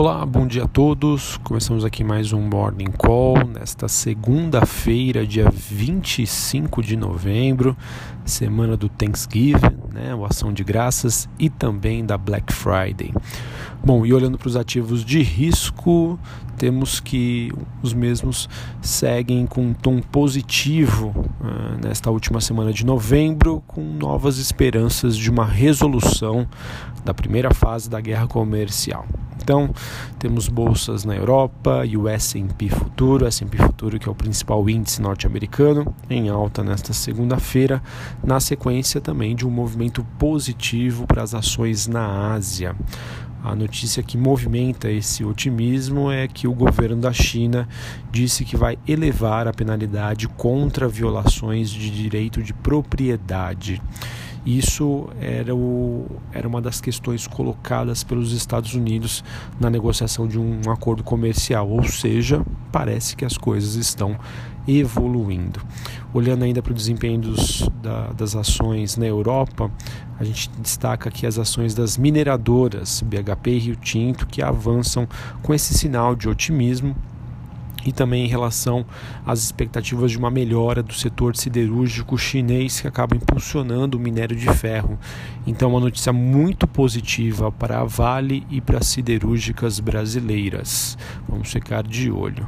Olá, bom dia a todos. Começamos aqui mais um Morning Call nesta segunda-feira, dia 25 de novembro, semana do Thanksgiving, né, o ação de graças e também da Black Friday. Bom, e olhando para os ativos de risco, temos que os mesmos seguem com um tom positivo uh, nesta última semana de novembro, com novas esperanças de uma resolução da primeira fase da guerra comercial. Então, temos bolsas na Europa e o S&P Futuro, S&P Futuro que é o principal índice norte-americano, em alta nesta segunda-feira, na sequência também de um movimento positivo para as ações na Ásia. A notícia que movimenta esse otimismo é que o governo da China disse que vai elevar a penalidade contra violações de direito de propriedade. Isso era, o, era uma das questões colocadas pelos Estados Unidos na negociação de um acordo comercial, ou seja, parece que as coisas estão evoluindo. Olhando ainda para o desempenho dos, da, das ações na Europa, a gente destaca aqui as ações das mineradoras BHP e Rio Tinto que avançam com esse sinal de otimismo e também em relação às expectativas de uma melhora do setor siderúrgico chinês que acaba impulsionando o minério de ferro. Então, uma notícia muito positiva para a Vale e para as siderúrgicas brasileiras. Vamos ficar de olho.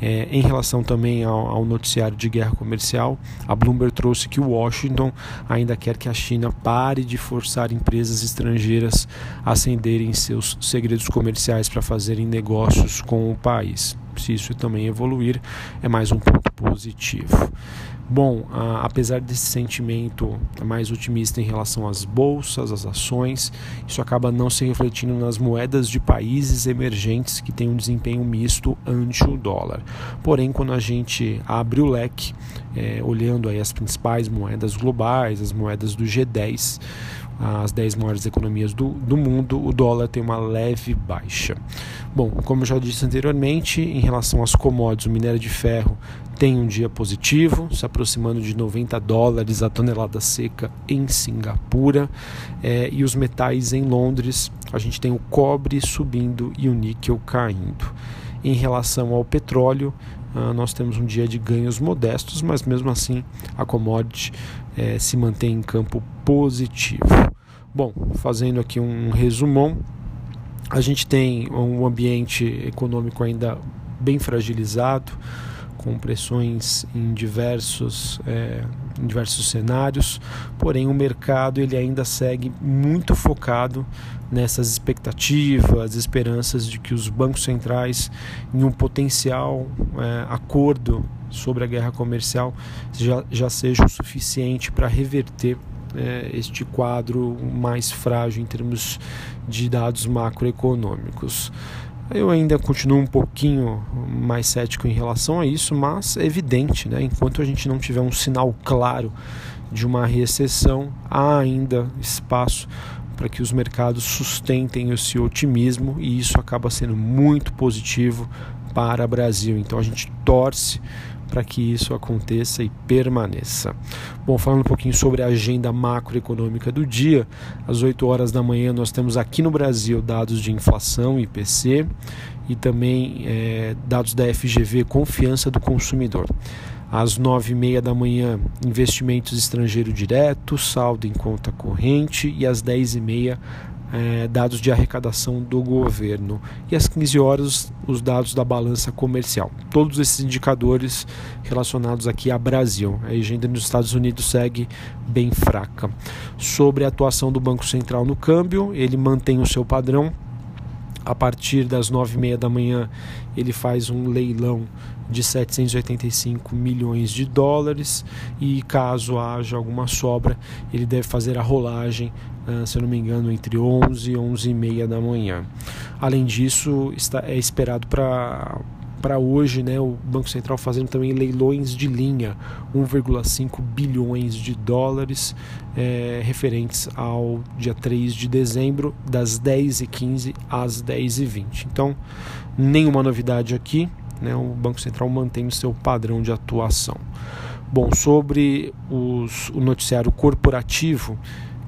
É, em relação também ao, ao, noticiário de guerra comercial, a Bloomberg trouxe que Washington ainda quer que a China pare de forçar empresas estrangeiras a acenderem seus segredos comerciais para fazerem negócios com o país isso também evoluir, é mais um ponto positivo. Bom, a, apesar desse sentimento mais otimista em relação às bolsas, às ações, isso acaba não se refletindo nas moedas de países emergentes que têm um desempenho misto ante o dólar. Porém, quando a gente abre o leque, é, olhando aí as principais moedas globais, as moedas do G10, as 10 maiores economias do, do mundo, o dólar tem uma leve baixa. Bom, como eu já disse anteriormente, em relação às commodities, o minério de ferro tem um dia positivo, se aproximando de 90 dólares a tonelada seca em Singapura. É, e os metais em Londres, a gente tem o cobre subindo e o níquel caindo. Em relação ao petróleo, uh, nós temos um dia de ganhos modestos, mas mesmo assim a commodity uh, se mantém em campo positivo. Bom, fazendo aqui um resumão, a gente tem um ambiente econômico ainda bem fragilizado, com pressões em diversos, é, em diversos cenários, porém o mercado ele ainda segue muito focado nessas expectativas, esperanças de que os bancos centrais, em um potencial é, acordo sobre a guerra comercial, já, já seja o suficiente para reverter é, este quadro mais frágil em termos de dados macroeconômicos. Eu ainda continuo um pouquinho mais cético em relação a isso, mas é evidente, né? enquanto a gente não tiver um sinal claro de uma recessão, há ainda espaço para que os mercados sustentem esse otimismo e isso acaba sendo muito positivo para o Brasil. Então a gente torce para que isso aconteça e permaneça. Bom, falando um pouquinho sobre a agenda macroeconômica do dia, às 8 horas da manhã nós temos aqui no Brasil dados de inflação, IPC, e também é, dados da FGV, confiança do consumidor. Às nove e meia da manhã, investimentos estrangeiro direto, saldo em conta corrente e às dez e meia, é, dados de arrecadação do governo e às 15 horas os dados da balança comercial. Todos esses indicadores relacionados aqui a Brasil. A agenda nos Estados Unidos segue bem fraca. Sobre a atuação do Banco Central no câmbio, ele mantém o seu padrão. A partir das 9h30 da manhã, ele faz um leilão de 785 milhões de dólares e caso haja alguma sobra, ele deve fazer a rolagem, uh, se eu não me engano, entre 11 e 11 e meia da manhã. Além disso, está, é esperado para para hoje, né, o Banco Central fazendo também leilões de linha, 1,5 bilhões de dólares é, referentes ao dia 3 de dezembro, das 10h15 às 10h20. Então, nenhuma novidade aqui, né, o Banco Central mantém o seu padrão de atuação. Bom, sobre os, o noticiário corporativo,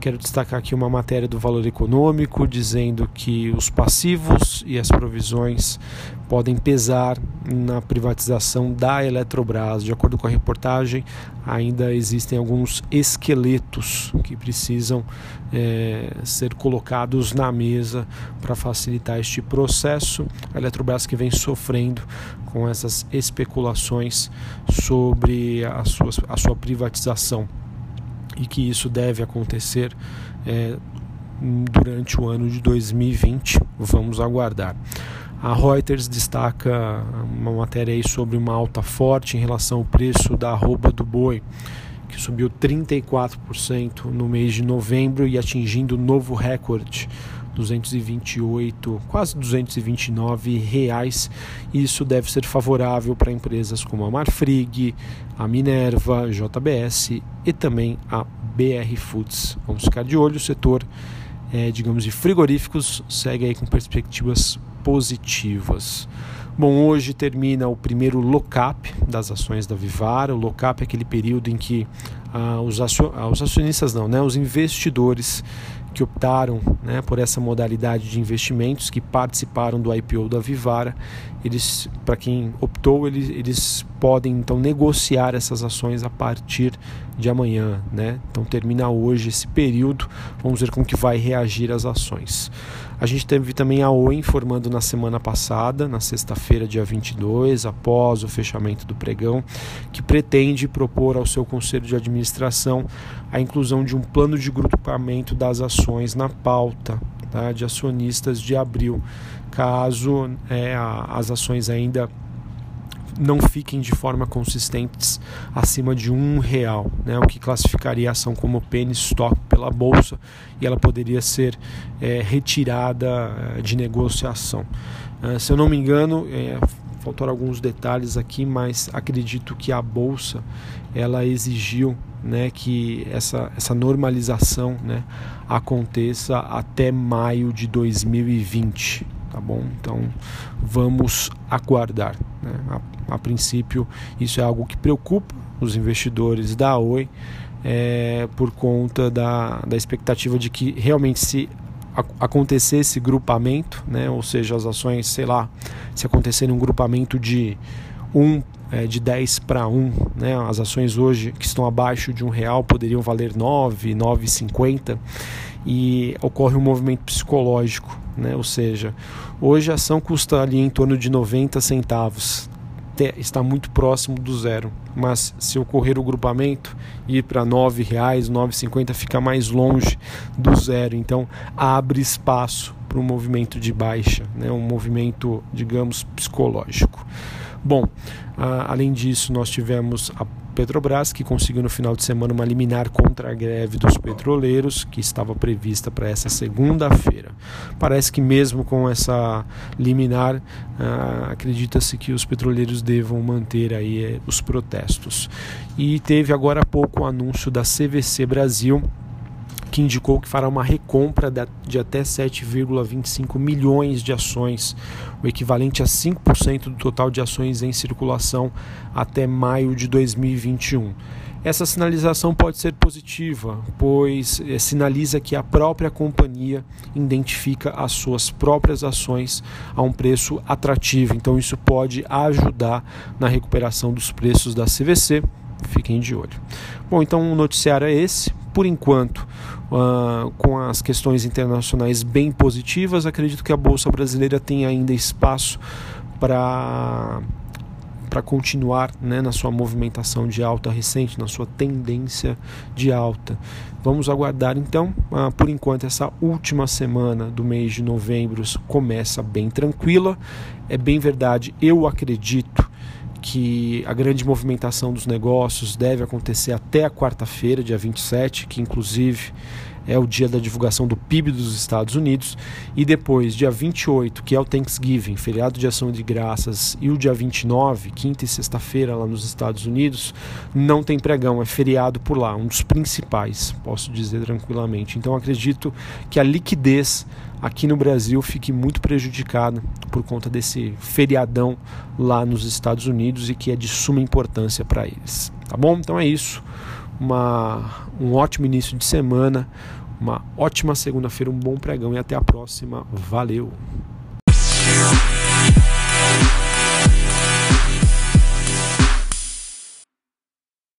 Quero destacar aqui uma matéria do Valor Econômico dizendo que os passivos e as provisões podem pesar na privatização da Eletrobras. De acordo com a reportagem, ainda existem alguns esqueletos que precisam é, ser colocados na mesa para facilitar este processo. A Eletrobras que vem sofrendo com essas especulações sobre a sua, a sua privatização e que isso deve acontecer é, durante o ano de 2020. Vamos aguardar. A Reuters destaca uma matéria aí sobre uma alta forte em relação ao preço da arroba do boi, que subiu 34% no mês de novembro e atingindo novo recorde 228, quase 229 reais. Isso deve ser favorável para empresas como a Marfrig, a Minerva, JBS e também a BR Foods. Vamos ficar de olho, o setor, é, digamos, de frigoríficos segue aí com perspectivas positivas. Bom, hoje termina o primeiro lock-up das ações da Vivara. O lock-up é aquele período em que ah, os, acionistas não, né, os investidores que optaram né, por essa modalidade de investimentos, que participaram do IPO da Vivara, eles, para quem optou, eles, eles podem então negociar essas ações a partir de amanhã, né? Então termina hoje esse período, vamos ver como que vai reagir as ações. A gente teve também a Oi informando na semana passada, na sexta-feira, dia 22, após o fechamento do pregão, que pretende propor ao seu conselho de administração a inclusão de um plano de grupamento das ações na pauta tá, de acionistas de abril, caso é, as ações ainda não fiquem de forma consistentes acima de um real, né, o que classificaria a ação como penny stock pela bolsa e ela poderia ser é, retirada é, de negociação. É, se eu não me engano, é, faltaram alguns detalhes aqui, mas acredito que a bolsa ela exigiu né, que essa, essa normalização né, aconteça até maio de 2020 tá bom? Então vamos aguardar. Né? A, a, princípio, isso é algo que preocupa os investidores da Oi é, por conta da, da expectativa de que realmente se acontecer esse grupamento, né? ou seja, as ações, sei lá, se acontecer um grupamento de um é, de 10 para 1, né? as ações hoje que estão abaixo de um real poderiam valer 9, 9,50 e ocorre um movimento psicológico, né? ou seja, hoje a ação custa ali em torno de 90 centavos, está muito próximo do zero, mas se ocorrer o grupamento ir para R$ reais, 9,50 fica mais longe do zero, então abre espaço para um movimento de baixa, né? um movimento, digamos, psicológico. Bom, além disso, nós tivemos a Petrobras, que conseguiu no final de semana uma liminar contra a greve dos petroleiros, que estava prevista para essa segunda-feira. Parece que, mesmo com essa liminar, ah, acredita-se que os petroleiros devam manter aí eh, os protestos. E teve agora há pouco o anúncio da CVC Brasil que indicou que fará uma recompra de até 7,25 milhões de ações, o equivalente a 5% do total de ações em circulação até maio de 2021. Essa sinalização pode ser positiva, pois eh, sinaliza que a própria companhia identifica as suas próprias ações a um preço atrativo. Então, isso pode ajudar na recuperação dos preços da CVC. Fiquem de olho. Bom, então o noticiário é esse por enquanto, uh, com as questões internacionais bem positivas, acredito que a Bolsa Brasileira tem ainda espaço para para continuar né, na sua movimentação de alta recente, na sua tendência de alta. Vamos aguardar então. Uh, por enquanto, essa última semana do mês de novembro começa bem tranquila. É bem verdade, eu acredito que a grande movimentação dos negócios deve acontecer até a quarta-feira, dia 27, que inclusive é o dia da divulgação do PIB dos Estados Unidos, e depois, dia 28, que é o Thanksgiving, feriado de ação de graças, e o dia 29, quinta e sexta-feira lá nos Estados Unidos, não tem pregão, é feriado por lá, um dos principais, posso dizer tranquilamente. Então acredito que a liquidez aqui no Brasil fique muito prejudicada por conta desse feriadão lá nos Estados Unidos e que é de suma importância para eles. Tá bom? Então é isso. Uma, um ótimo início de semana, Uma ótima segunda-feira, um bom pregão e até a próxima. Valeu!